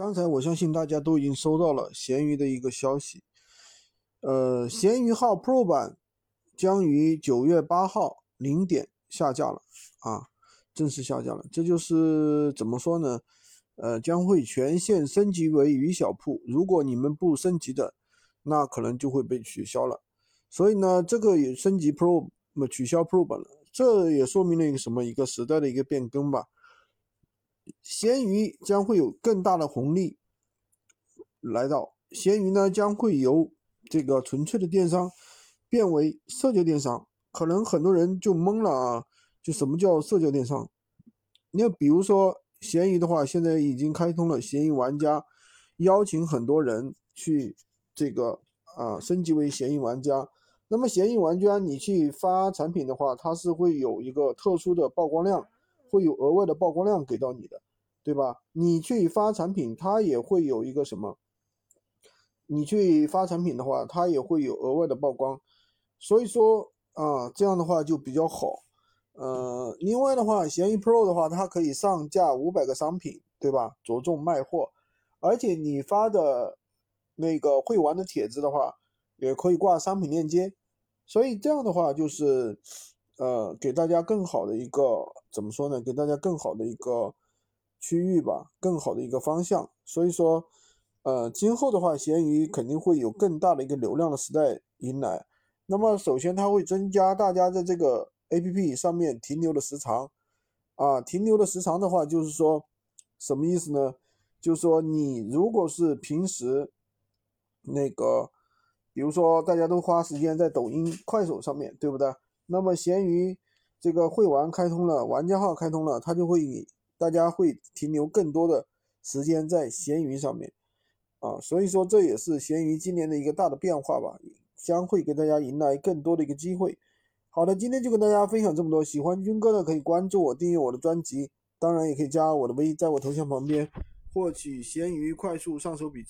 刚才我相信大家都已经收到了闲鱼的一个消息，呃，闲鱼号 Pro 版将于九月八号零点下架了啊，正式下架了。这就是怎么说呢？呃，将会全线升级为鱼小铺。如果你们不升级的，那可能就会被取消了。所以呢，这个也升级 Pro 么取消 Pro 版了，这也说明了一个什么？一个时代的一个变更吧。闲鱼将会有更大的红利来到，闲鱼呢将会由这个纯粹的电商变为社交电商，可能很多人就懵了啊，就什么叫社交电商？你比如说闲鱼的话，现在已经开通了闲鱼玩家，邀请很多人去这个啊升级为闲鱼玩家，那么闲鱼玩家你去发产品的话，它是会有一个特殊的曝光量。会有额外的曝光量给到你的，对吧？你去发产品，它也会有一个什么？你去发产品的话，它也会有额外的曝光，所以说啊，这样的话就比较好。呃，另外的话，闲鱼 Pro 的话，它可以上架五百个商品，对吧？着重卖货，而且你发的那个会玩的帖子的话，也可以挂商品链接，所以这样的话就是。呃，给大家更好的一个怎么说呢？给大家更好的一个区域吧，更好的一个方向。所以说，呃，今后的话，闲鱼肯定会有更大的一个流量的时代迎来。那么，首先它会增加大家在这个 APP 上面停留的时长。啊，停留的时长的话，就是说什么意思呢？就是说你如果是平时那个，比如说大家都花时间在抖音、快手上面对不对？那么闲鱼这个会玩开通了，玩家号开通了，它就会大家会停留更多的时间在闲鱼上面啊，所以说这也是闲鱼今年的一个大的变化吧，将会给大家迎来更多的一个机会。好的，今天就跟大家分享这么多，喜欢军哥的可以关注我，订阅我的专辑，当然也可以加我的微，在我头像旁边获取闲鱼快速上手笔记。